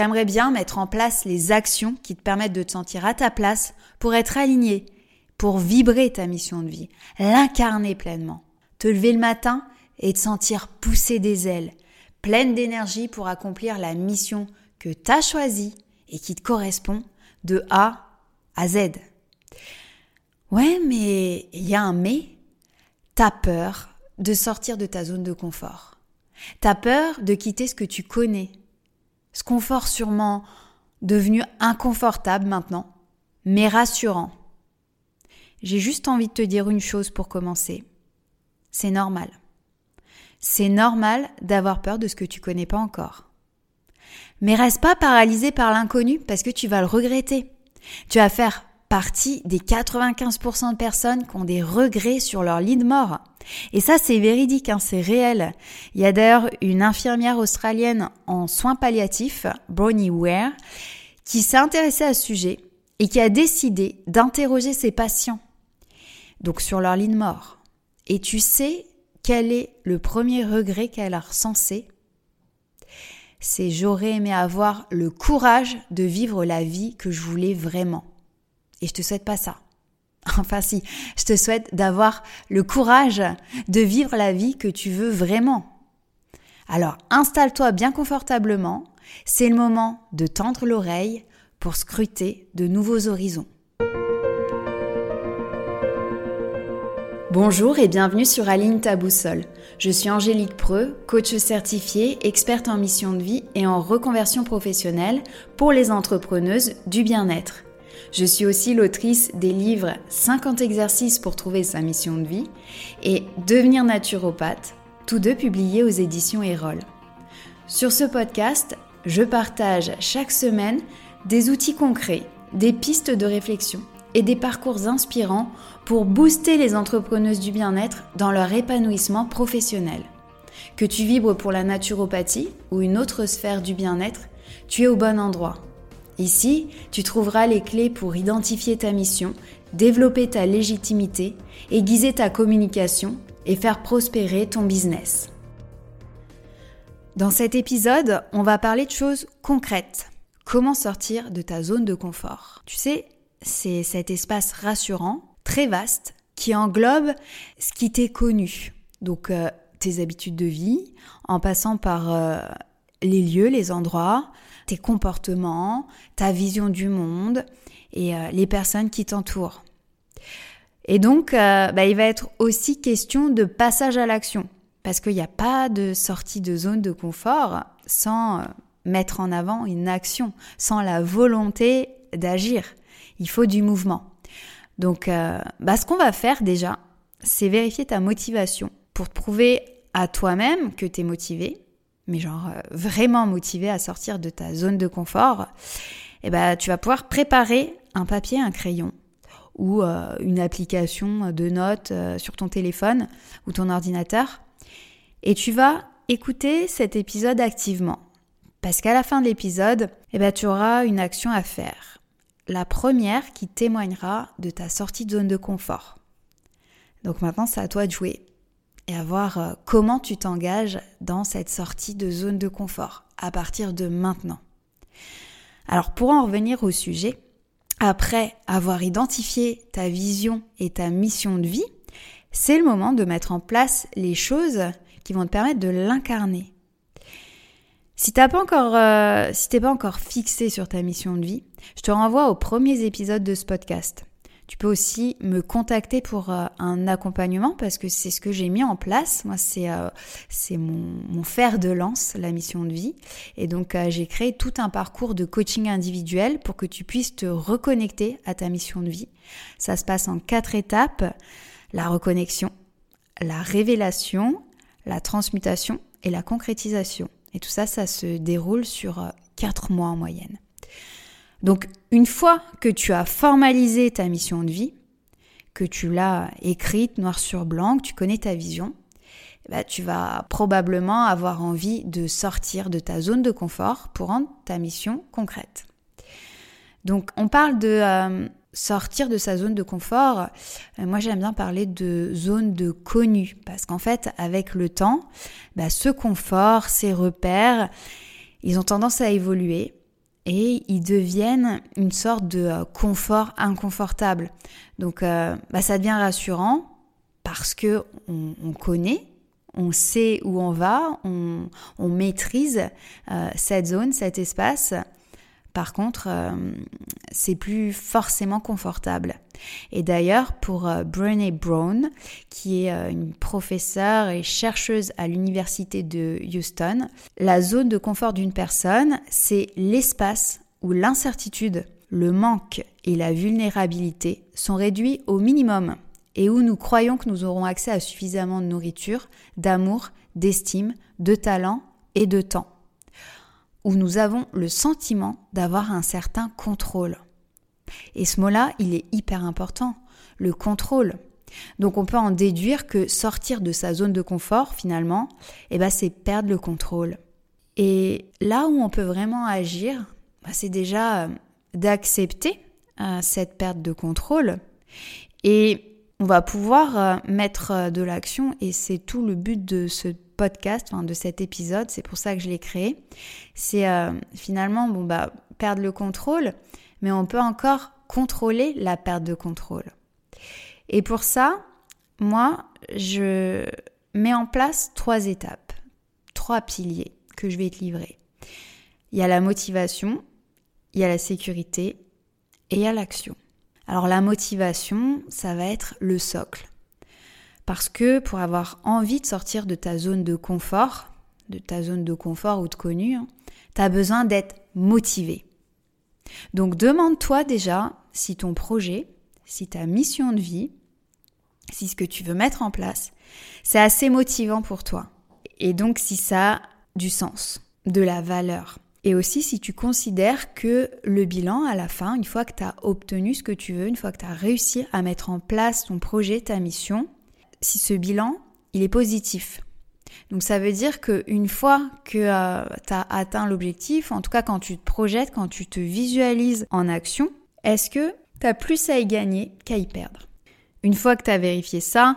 T'aimerais bien mettre en place les actions qui te permettent de te sentir à ta place pour être aligné, pour vibrer ta mission de vie, l'incarner pleinement. Te lever le matin et te sentir pousser des ailes, pleine d'énergie pour accomplir la mission que tu as choisie et qui te correspond de A à Z. Ouais, mais il y a un mais. T'as peur de sortir de ta zone de confort. T'as peur de quitter ce que tu connais. Ce confort sûrement devenu inconfortable maintenant, mais rassurant. J'ai juste envie de te dire une chose pour commencer. C'est normal. C'est normal d'avoir peur de ce que tu connais pas encore. Mais reste pas paralysé par l'inconnu parce que tu vas le regretter. Tu vas faire partie des 95% de personnes qui ont des regrets sur leur lit de mort. Et ça, c'est véridique, hein, c'est réel. Il y a d'ailleurs une infirmière australienne en soins palliatifs, Bronnie Ware, qui s'est intéressée à ce sujet et qui a décidé d'interroger ses patients. Donc sur leur lit de mort. Et tu sais quel est le premier regret qu'elle a recensé? C'est j'aurais aimé avoir le courage de vivre la vie que je voulais vraiment. Et je te souhaite pas ça. Enfin si, je te souhaite d'avoir le courage de vivre la vie que tu veux vraiment. Alors installe-toi bien confortablement, c'est le moment de tendre l'oreille pour scruter de nouveaux horizons. Bonjour et bienvenue sur Aline ta boussole. Je suis Angélique Preux, coach certifiée, experte en mission de vie et en reconversion professionnelle pour les entrepreneuses du bien-être. Je suis aussi l'autrice des livres 50 exercices pour trouver sa mission de vie et Devenir naturopathe, tous deux publiés aux éditions Erol. Sur ce podcast, je partage chaque semaine des outils concrets, des pistes de réflexion et des parcours inspirants pour booster les entrepreneuses du bien-être dans leur épanouissement professionnel. Que tu vibres pour la naturopathie ou une autre sphère du bien-être, tu es au bon endroit. Ici, tu trouveras les clés pour identifier ta mission, développer ta légitimité, aiguiser ta communication et faire prospérer ton business. Dans cet épisode, on va parler de choses concrètes. Comment sortir de ta zone de confort? Tu sais, c'est cet espace rassurant, très vaste, qui englobe ce qui t'est connu. Donc euh, tes habitudes de vie, en passant par euh, les lieux, les endroits, tes comportements, ta vision du monde et euh, les personnes qui t'entourent. Et donc, euh, bah, il va être aussi question de passage à l'action, parce qu'il n'y a pas de sortie de zone de confort sans euh, mettre en avant une action, sans la volonté d'agir. Il faut du mouvement. Donc, bah, ce qu'on va faire déjà, c'est vérifier ta motivation pour prouver à toi-même que tu es motivé, mais genre euh, vraiment motivé à sortir de ta zone de confort, eh ben, tu vas pouvoir préparer un papier, un crayon ou euh, une application de notes euh, sur ton téléphone ou ton ordinateur. Et tu vas écouter cet épisode activement. Parce qu'à la fin de l'épisode, eh ben, tu auras une action à faire. La première qui témoignera de ta sortie de zone de confort. Donc maintenant, c'est à toi de jouer et à voir euh, comment tu t'engages dans cette sortie de zone de confort à partir de maintenant. Alors pour en revenir au sujet, après avoir identifié ta vision et ta mission de vie, c'est le moment de mettre en place les choses qui vont te permettre de l'incarner. Si t'as pas encore, euh, si t'es pas encore fixé sur ta mission de vie, je te renvoie aux premiers épisodes de ce podcast. Tu peux aussi me contacter pour euh, un accompagnement parce que c'est ce que j'ai mis en place. Moi, c'est euh, mon, fer de lance, la mission de vie. Et donc, euh, j'ai créé tout un parcours de coaching individuel pour que tu puisses te reconnecter à ta mission de vie. Ça se passe en quatre étapes. La reconnexion, la révélation, la transmutation et la concrétisation. Et tout ça, ça se déroule sur quatre mois en moyenne. Donc une fois que tu as formalisé ta mission de vie, que tu l'as écrite noir sur blanc, que tu connais ta vision, bah, tu vas probablement avoir envie de sortir de ta zone de confort pour rendre ta mission concrète. Donc on parle de euh, sortir de sa zone de confort. Euh, moi j'aime bien parler de zone de connu parce qu'en fait avec le temps, bah, ce confort, ces repères, ils ont tendance à évoluer et ils deviennent une sorte de euh, confort inconfortable. Donc euh, bah, ça devient rassurant parce que on, connaît, on sait où on va, on, maîtrise euh, cette zone, cet espace. Par contre, c'est plus forcément confortable. Et d'ailleurs, pour Brené Brown, qui est une professeure et chercheuse à l'université de Houston, la zone de confort d'une personne, c'est l'espace où l'incertitude, le manque et la vulnérabilité sont réduits au minimum et où nous croyons que nous aurons accès à suffisamment de nourriture, d'amour, d'estime, de talent et de temps. Où nous avons le sentiment d'avoir un certain contrôle. Et ce mot-là, il est hyper important, le contrôle. Donc on peut en déduire que sortir de sa zone de confort, finalement, eh ben, c'est perdre le contrôle. Et là où on peut vraiment agir, bah, c'est déjà euh, d'accepter euh, cette perte de contrôle et on va pouvoir euh, mettre de l'action et c'est tout le but de ce podcast, de cet épisode, c'est pour ça que je l'ai créé. C'est finalement bon bah perdre le contrôle, mais on peut encore contrôler la perte de contrôle. Et pour ça, moi, je mets en place trois étapes, trois piliers que je vais te livrer. Il y a la motivation, il y a la sécurité et il y a l'action. Alors la motivation, ça va être le socle. Parce que pour avoir envie de sortir de ta zone de confort, de ta zone de confort ou de connu, hein, tu as besoin d'être motivé. Donc demande-toi déjà si ton projet, si ta mission de vie, si ce que tu veux mettre en place, c'est assez motivant pour toi. Et donc si ça a du sens, de la valeur. Et aussi si tu considères que le bilan à la fin, une fois que tu as obtenu ce que tu veux, une fois que tu as réussi à mettre en place ton projet, ta mission, si ce bilan, il est positif. Donc ça veut dire qu'une fois que euh, tu as atteint l'objectif, en tout cas quand tu te projettes, quand tu te visualises en action, est-ce que tu as plus à y gagner qu'à y perdre? Une fois que tu as vérifié ça,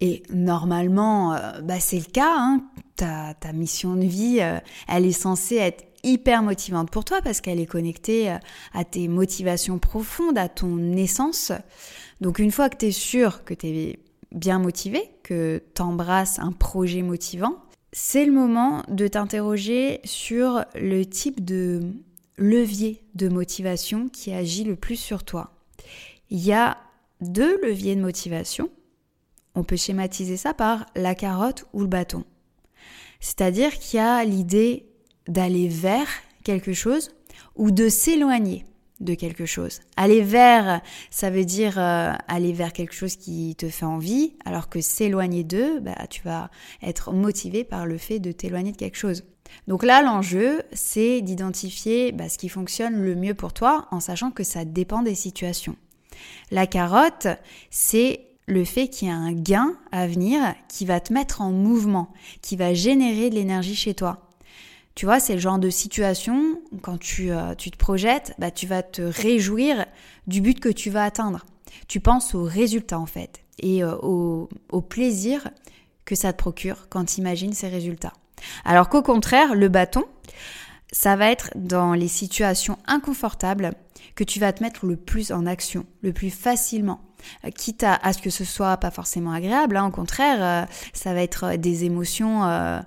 et normalement, euh, bah c'est le cas, hein, ta, ta, mission de vie, euh, elle est censée être hyper motivante pour toi parce qu'elle est connectée euh, à tes motivations profondes, à ton essence. Donc une fois que tu es sûr que tu es bien motivé, que tu embrasses un projet motivant, c'est le moment de t'interroger sur le type de levier de motivation qui agit le plus sur toi. Il y a deux leviers de motivation. On peut schématiser ça par la carotte ou le bâton. C'est-à-dire qu'il y a l'idée d'aller vers quelque chose ou de s'éloigner de quelque chose. Aller vers, ça veut dire euh, aller vers quelque chose qui te fait envie, alors que s'éloigner d'eux, bah, tu vas être motivé par le fait de t'éloigner de quelque chose. Donc là, l'enjeu, c'est d'identifier bah, ce qui fonctionne le mieux pour toi, en sachant que ça dépend des situations. La carotte, c'est le fait qu'il y a un gain à venir qui va te mettre en mouvement, qui va générer de l'énergie chez toi. Tu vois, c'est le genre de situation, quand tu, euh, tu te projettes, bah, tu vas te réjouir du but que tu vas atteindre. Tu penses au résultat en fait et euh, au, au plaisir que ça te procure quand tu imagines ces résultats. Alors qu'au contraire, le bâton, ça va être dans les situations inconfortables que tu vas te mettre le plus en action, le plus facilement. Euh, quitte à, ce que ce soit pas forcément agréable, hein, au contraire, euh, ça va être des émotions euh,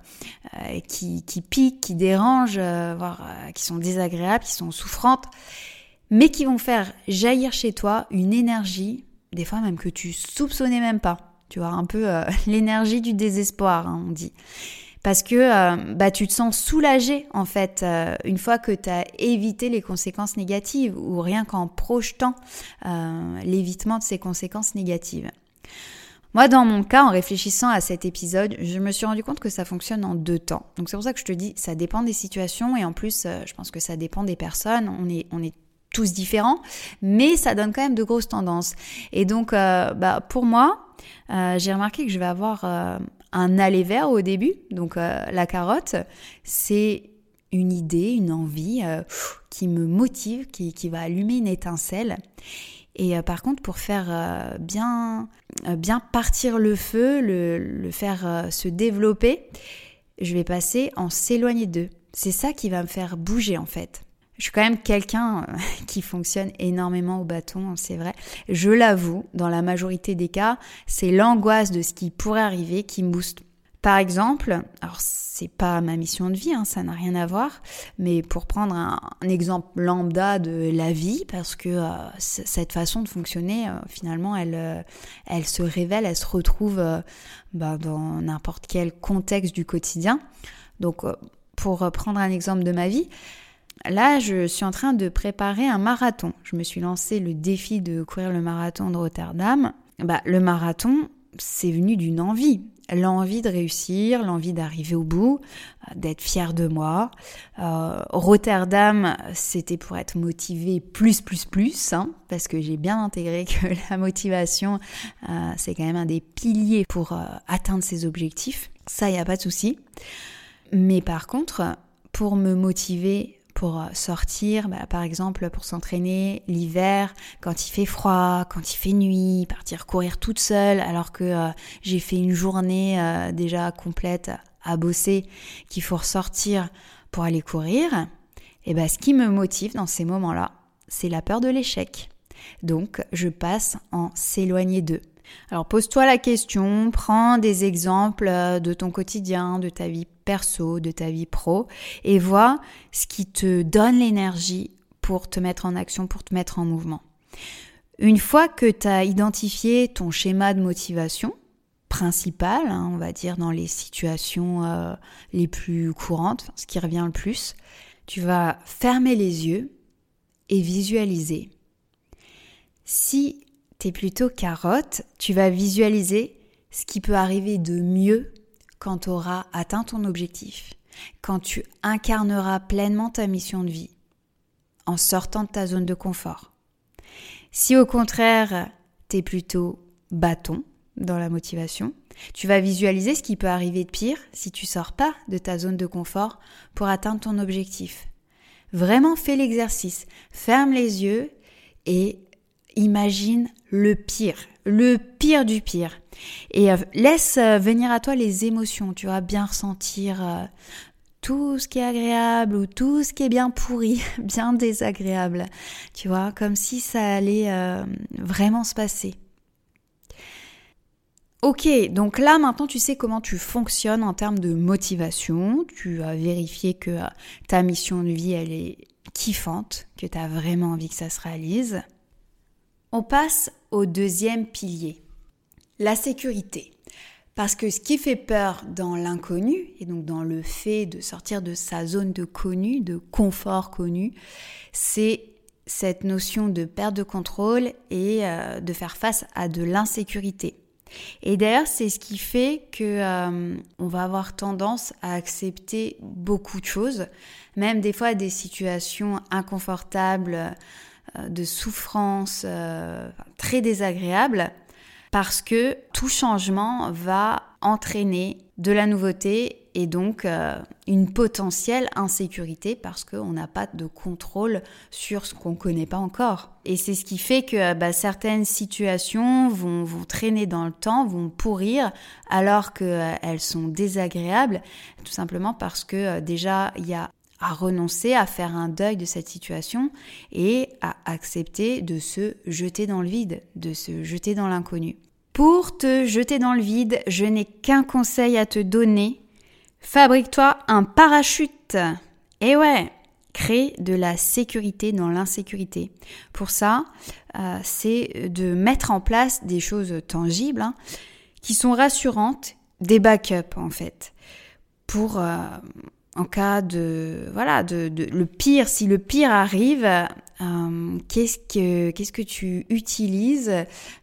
qui, qui, piquent, qui dérangent, voire qui sont désagréables, qui sont souffrantes, mais qui vont faire jaillir chez toi une énergie, des fois même que tu soupçonnais même pas. Tu vois, un peu l'énergie du désespoir, hein, on dit parce que euh, bah, tu te sens soulagé en fait euh, une fois que tu as évité les conséquences négatives ou rien qu'en projetant euh, l'évitement de ces conséquences négatives. Moi, dans mon cas, en réfléchissant à cet épisode, je me suis rendu compte que ça fonctionne en deux temps. Donc c'est pour ça que je te dis, ça dépend des situations et en plus, je pense que ça dépend des personnes. On est, on est tous différents, mais ça donne quand même de grosses tendances. Et donc, bah, pour moi, j'ai remarqué que je vais avoir un aller vers au début. Donc euh, la carotte, c'est une idée, une envie euh, qui me motive, qui, va allumer une étincelle. Et euh, par contre, pour faire bien, bien partir le feu, le, faire se développer, je vais passer en s'éloigner d'eux. C'est ça qui va me faire bouger en fait. Je suis quand même quelqu'un euh, qui fonctionne énormément au bâton, c'est vrai. Je l'avoue, dans la majorité des cas, c'est l'angoisse de ce qui pourrait arriver qui me booste. Par exemple, alors c'est pas ma mission de vie, hein, ça n'a rien à voir, mais pour prendre un, exemple lambda de la vie, parce que euh, cette façon de fonctionner, euh, finalement, elle, elle se révèle, elle se retrouve bah, dans n'importe quel contexte du quotidien. Donc, pour prendre un exemple de ma vie, Là, je suis en train de préparer un marathon. Je me suis lancé le défi de courir le marathon de Rotterdam. Bah, le marathon, c'est venu d'une envie. L'envie de réussir, l'envie d'arriver au bout, euh, d'être fier de moi. Euh, Rotterdam, c'était pour être motivé plus, plus, plus, hein, parce que j'ai bien intégré que la motivation, euh, c'est quand même un des piliers pour atteindre ses objectifs. Ça, il n'y a pas de souci. Mais par contre, pour me motiver pour euh, sortir, bah, par exemple pour s'entraîner l'hiver, quand il fait froid, quand il fait nuit, partir courir toute seule alors que euh, j'ai fait une journée euh, déjà complète à bosser, qu'il faut ressortir pour aller courir. Et ben ce qui me motive dans ces moments-là, c'est la peur de l'échec. Donc je passe en s'éloigner d'eux. Alors pose-toi la question, prends des exemples de ton quotidien, de ta vie perso, de ta vie pro, et vois ce qui te donne l'énergie pour te mettre en action, pour te mettre en mouvement. Une fois que tu as identifié ton schéma de motivation, principal, hein, on va dire dans les situations euh, les plus courantes, ce qui revient le plus, tu vas fermer les yeux et visualiser. Si plutôt carotte, tu vas visualiser ce qui peut arriver de mieux quand tu auras atteint ton objectif, quand tu incarneras pleinement ta mission de vie, en sortant de ta zone de confort. Si au contraire, tu es plutôt bâton dans la motivation, tu vas visualiser ce qui peut arriver de pire si tu sors pas de ta zone de confort pour atteindre ton objectif. Vraiment fais l'exercice, ferme les yeux et imagine le pire, le pire du pire. Et euh, laisse euh, venir à toi les émotions, tu vas bien ressentir euh, tout ce qui est agréable ou tout ce qui est bien pourri, bien désagréable, tu vois, comme si ça allait vraiment se passer. Ok, donc là maintenant tu sais comment tu fonctionnes en termes de motivation, tu as vérifié que ta mission de vie elle est kiffante, que tu as vraiment envie que ça se réalise. On passe au deuxième pilier, la sécurité. Parce que ce qui fait peur dans l'inconnu, et donc dans le fait de sortir de sa zone de connu, de confort connu, c'est cette notion de perte de contrôle et euh, de faire face à de l'insécurité. Et d'ailleurs, c'est ce qui fait que euh, on va avoir tendance à accepter beaucoup de choses, même des fois des situations inconfortables de souffrance euh, très désagréable parce que tout changement va entraîner de la nouveauté et donc euh, une potentielle insécurité parce qu'on n'a pas de contrôle sur ce qu'on ne connaît pas encore. Et c'est ce qui fait que bah, certaines situations vont, vont, traîner dans le temps, vont pourrir alors qu'elles sont désagréables, tout simplement parce que déjà il y a à renoncer à faire un deuil de cette situation et à accepter de se jeter dans le vide, de se jeter dans l'inconnu. Pour te jeter dans le vide, je n'ai qu'un conseil à te donner. Fabrique-toi un parachute. Et ouais, crée de la sécurité dans l'insécurité. Pour ça, euh, c'est de mettre en place des choses tangibles hein, qui sont rassurantes, des backups en fait, pour euh, en cas de voilà de, le pire si le pire arrive euh, qu'est-ce que qu'est-ce que tu utilises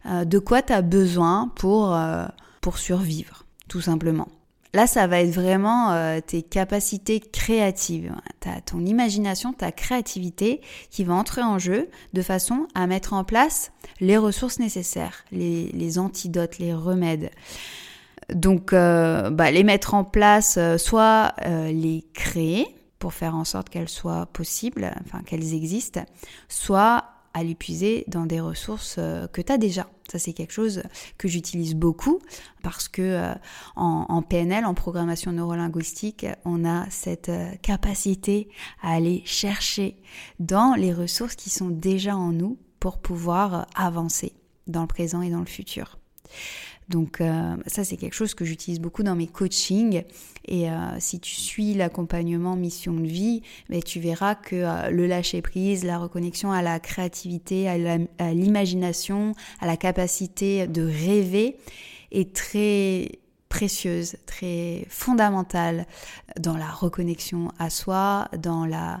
euh, de quoi tu as besoin pour euh, pour survivre tout simplement. Là ça va être vraiment tes capacités créatives. Ta ton imagination ta créativité qui va entrer en jeu de façon à mettre en place les ressources nécessaires les, les antidotes les remèdes donc, euh, bah, les mettre en place, euh, soit euh, les créer pour faire en sorte qu'elles soient possibles, enfin qu'elles existent, soit à l'épuiser dans des ressources euh, que tu as déjà. Ça, c'est quelque chose que j'utilise beaucoup parce que en, PNL, en programmation neurolinguistique, on a cette capacité à aller chercher dans les ressources qui sont déjà en nous pour pouvoir avancer dans le présent et dans le futur. Donc euh, ça c'est quelque chose que j'utilise beaucoup dans mes coachings et euh, si tu suis l'accompagnement mission de vie, ben, tu verras que euh, le lâcher prise, la reconnexion à la créativité, à l'imagination, à la capacité de rêver est très précieuse, très fondamentale dans la reconnexion à soi, dans la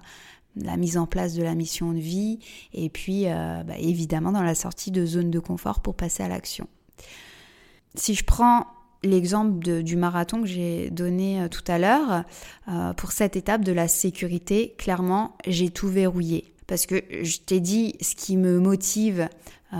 mise en place de la mission de vie et puis bah, évidemment dans la sortie de zone de confort pour passer à l'action. Si je prends l'exemple du marathon que j'ai donné euh, tout à l'heure, euh, pour cette étape de la sécurité, clairement, j'ai tout verrouillé. Parce que je t'ai dit, ce qui me motive euh,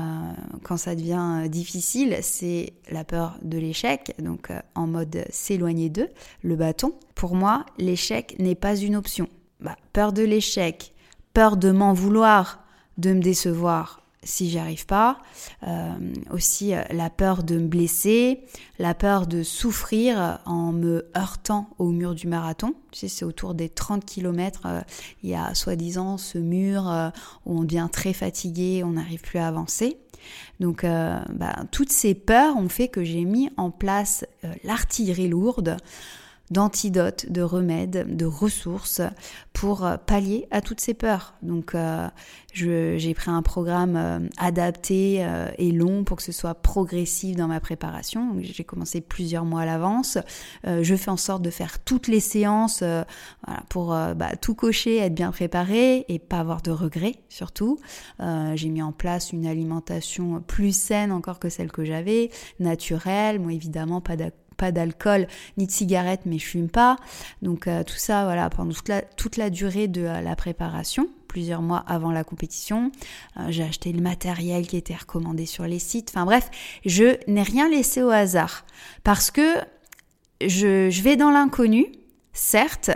quand ça devient difficile, c'est la peur de l'échec, donc en mode s'éloigner d'eux, le bâton. Pour moi, l'échec n'est pas une option. Bah, peur de l'échec, peur de m'en vouloir, de me décevoir, si j'y arrive pas, euh, aussi euh, la peur de me blesser, la peur de souffrir en me heurtant au mur du marathon. Tu sais, c'est autour des 30 km, euh, il y a soi-disant ce mur où on devient très fatigué, on n'arrive plus à avancer. Donc, bah, toutes ces peurs ont fait que j'ai mis en place l'artillerie lourde d'antidotes, de remèdes, de ressources pour euh, pallier à toutes ces peurs. Donc euh, j'ai pris un programme euh, adapté et long pour que ce soit progressif dans ma préparation. J'ai commencé plusieurs mois à l'avance. je fais en sorte de faire toutes les séances pour bah, tout cocher, être bien préparé et pas avoir de regrets surtout. j'ai mis en place une alimentation plus saine encore que celle que j'avais, naturelle, moi évidemment pas pas d'alcool ni de cigarette, mais je fume pas. Donc euh, tout ça, voilà, pendant toute la, durée de euh, la préparation, plusieurs mois avant la compétition. Euh, j'ai acheté le matériel qui était recommandé sur les sites. Enfin bref, je n'ai rien laissé au hasard parce que je, je vais dans l'inconnu, certes,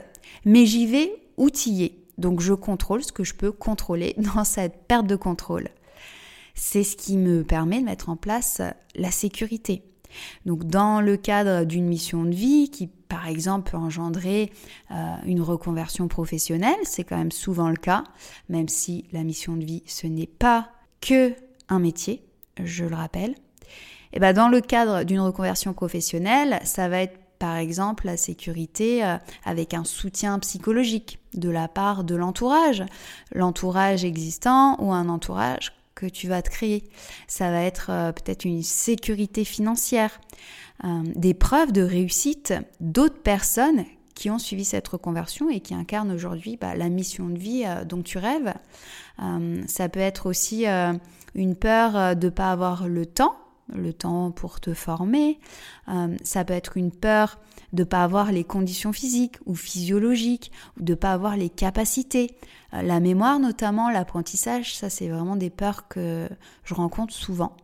mais j'y vais outillé. Donc je contrôle ce que je peux contrôler dans cette perte de contrôle. C'est ce qui me permet de mettre en place la sécurité. Donc dans le cadre d'une mission de vie qui par exemple peut engendrer euh, une reconversion professionnelle, c'est quand même souvent le cas, même si la mission de vie ce n'est pas que un métier, je le rappelle. Et ben dans le cadre d'une reconversion professionnelle, ça va être par exemple la sécurité euh, avec un soutien psychologique de la part de l'entourage, l'entourage existant ou un entourage que tu vas te créer. Ça va être euh, peut-être une sécurité financière, euh, des preuves de réussite d'autres personnes qui ont suivi cette reconversion et qui incarnent aujourd'hui bah, la mission de vie euh, dont tu rêves. ça peut être aussi une peur de ne pas avoir le temps, le temps pour te former. ça peut être une peur de ne pas avoir les conditions physiques ou physiologiques, ou de ne pas avoir les capacités. Euh, la mémoire notamment, l'apprentissage, ça c'est vraiment des peurs que je rencontre souvent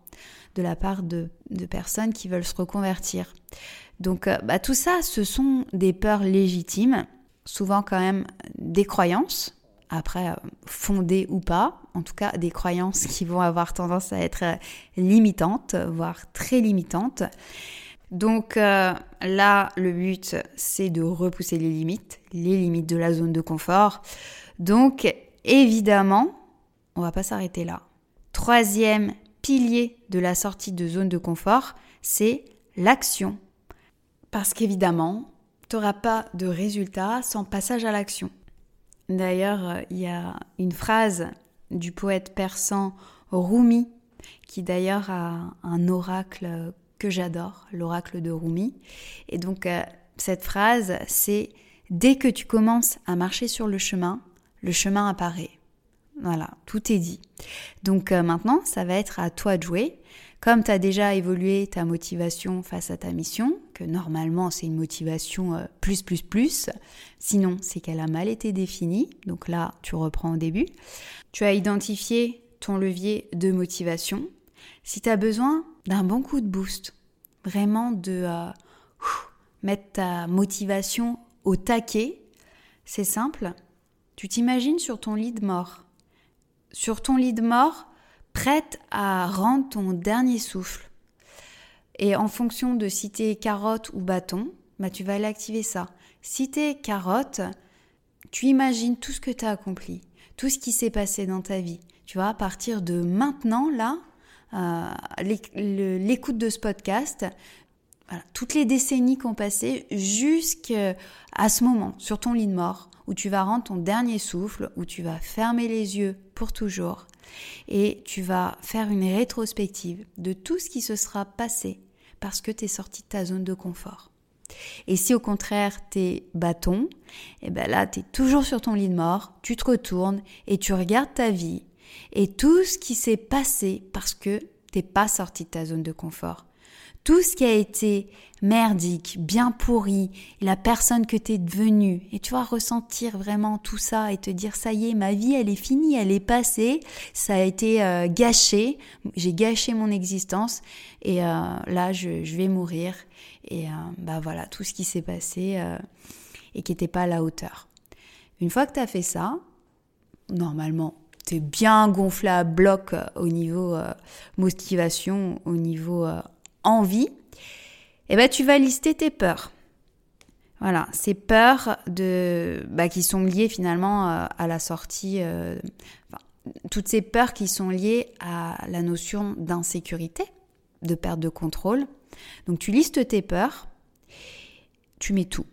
de la part de, personnes qui veulent se reconvertir. Donc euh, bah, tout ça, ce sont des peurs légitimes, souvent quand même des croyances, après euh, fondées ou pas, en tout cas des croyances qui vont avoir tendance à être limitantes, voire très limitantes. Donc là, le but, c'est de repousser les limites, les limites de la zone de confort, donc, évidemment, on va pas s'arrêter là. Troisième pilier de la sortie de zone de confort, c'est l'action. Parce qu'évidemment, tu n'auras pas de résultat sans passage à l'action. D'ailleurs, il y a une phrase du poète persan Rumi, qui d'ailleurs a un oracle que j'adore, l'oracle de Rumi. Et donc, euh, cette phrase, c'est Dès que tu commences à marcher sur le chemin, le chemin apparaît. Voilà, tout est dit. Donc euh, maintenant, ça va être à toi de jouer. Comme tu as déjà évolué ta motivation face à ta mission, que normalement c'est une motivation euh, plus plus plus, sinon c'est qu'elle a mal été définie, donc là tu reprends au début. Tu as identifié ton levier de motivation. Si tu as besoin d'un bon coup de boost, vraiment de euh, mettre ta motivation au taquet, c'est simple, tu t'imagines sur ton lit de mort. sur ton lit de mort, prête à rendre ton dernier souffle. Et en fonction de si t'es carotte ou bâton, bah tu vas aller activer ça. Si t'es carotte, tu imagines tout ce que tu as accompli, tout ce qui s'est passé dans ta vie. Tu vois, à partir de maintenant, là, euh, l'écoute de ce podcast, toutes les décennies qui ont passé jusqu'à ce moment, sur ton lit de mort, où tu vas rendre ton dernier souffle, où tu vas fermer les yeux pour toujours, et tu vas faire une rétrospective de tout ce qui se sera passé parce que tu es sorti de ta zone de confort. Et si au contraire t'es bâton, et eh ben là tu es toujours sur ton lit de mort, tu te retournes et tu regardes ta vie et tout ce qui s'est passé parce que t'es pas sorti de ta zone de confort tout ce qui a été merdique, bien pourri, la personne que tu es devenue, et tu vas ressentir vraiment tout ça et te dire ça y est, ma vie elle est finie, elle est passée, ça a été euh, gâché, j'ai gâché mon existence et euh, là je, vais mourir et euh, bah voilà tout ce qui s'est passé et qui n'était pas à la hauteur. Une fois que tu as fait ça, normalement tu es bien gonflé à bloc au niveau motivation, au niveau envie, eh ben, tu vas lister tes peurs. Voilà, ces peurs de, bah, qui sont liées finalement euh, à la sortie, euh, toutes ces peurs qui sont liées à la notion d'insécurité, de perte de contrôle. Donc tu listes tes peurs, tu mets tout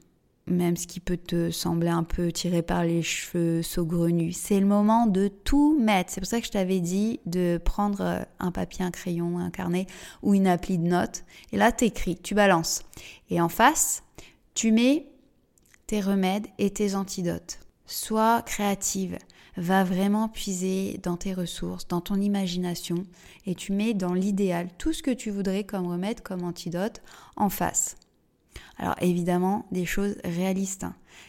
même ce qui peut te sembler un peu tiré par les cheveux, saugrenus. C'est le moment de tout mettre. C'est pour ça que je t'avais dit de prendre euh, un papier, un crayon, un carnet ou une appli de notes. Et là, t'écris, tu balances. Et en face, tu mets tes remèdes et tes antidotes. Sois créative. Va vraiment puiser dans tes ressources, dans ton imagination, et tu mets dans l'idéal tout ce que tu voudrais comme remède, comme antidote en face. Alors évidemment, des choses réalistes.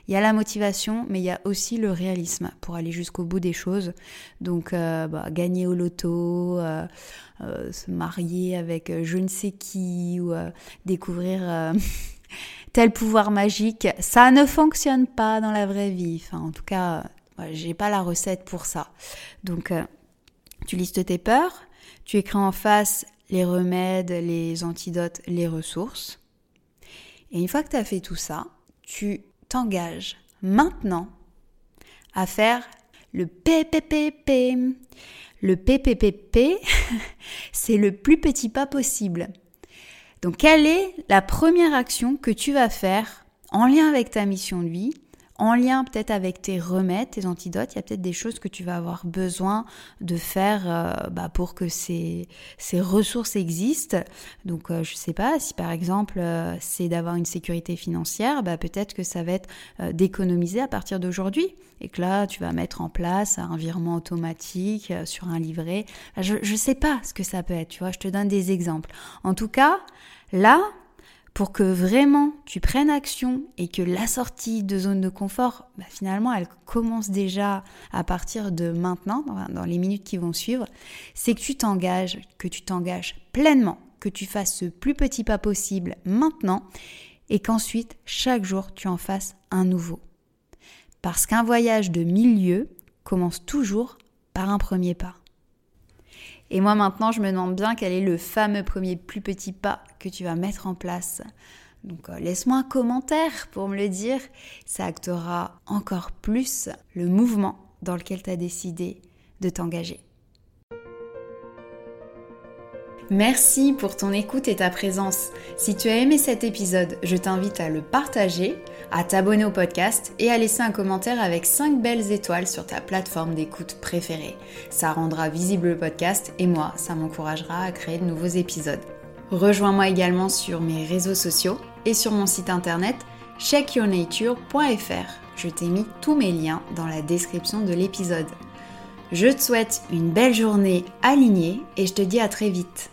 Il y a la motivation, mais il y a aussi le réalisme pour aller jusqu'au bout des choses. Donc, euh, bah, gagner au loto, euh, euh, se marier avec je ne sais qui, ou découvrir tel pouvoir magique, ça ne fonctionne pas dans la vraie vie. Enfin, en tout cas, j'ai pas la recette pour ça. Donc, tu listes tes peurs, tu écris en face les remèdes, les antidotes, les ressources. Et une fois que tu as fait tout ça, tu t'engages maintenant à faire le PPPP. Le PPPP, c'est le plus petit pas possible. Donc, quelle est la première action que tu vas faire en lien avec ta mission de vie en lien peut-être avec tes remèdes, tes antidotes, il y a peut-être des choses que tu vas avoir besoin de faire euh, bah, pour que ces, ces ressources existent. Donc euh, je ne sais pas, si par exemple euh, c'est d'avoir une sécurité financière, bah, peut-être que ça va être d'économiser à partir d'aujourd'hui et que là tu vas mettre en place un virement automatique sur un livret. Je ne sais pas ce que ça peut être, tu vois, je te donne des exemples. En tout cas, là, pour que vraiment tu prennes action et que la sortie de zone de confort, bah, finalement, elle commence déjà à partir de maintenant, dans les minutes qui vont suivre, c'est que tu t'engages, que tu t'engages pleinement, que tu fasses ce plus petit pas possible maintenant et qu'ensuite, chaque jour, tu en fasses un nouveau. Parce qu'un voyage de mille lieues commence toujours par un premier pas. Et moi maintenant, je me demande bien quel est le fameux premier plus petit pas que tu vas mettre en place. Donc euh, laisse-moi un commentaire pour me le dire. Ça actera encore plus le mouvement dans lequel tu as décidé de t'engager. Merci pour ton écoute et ta présence. Si tu as aimé cet épisode, je t'invite à le partager, à t'abonner au podcast et à laisser un commentaire avec 5 belles étoiles sur ta plateforme d'écoute préférée. Ça rendra visible le podcast et moi, ça m'encouragera à créer de nouveaux épisodes. Rejoins-moi également sur mes réseaux sociaux et sur mon site internet checkyournature.fr. Je t'ai mis tous mes liens dans la description de l'épisode. Je te souhaite une belle journée alignée et je te dis à très vite.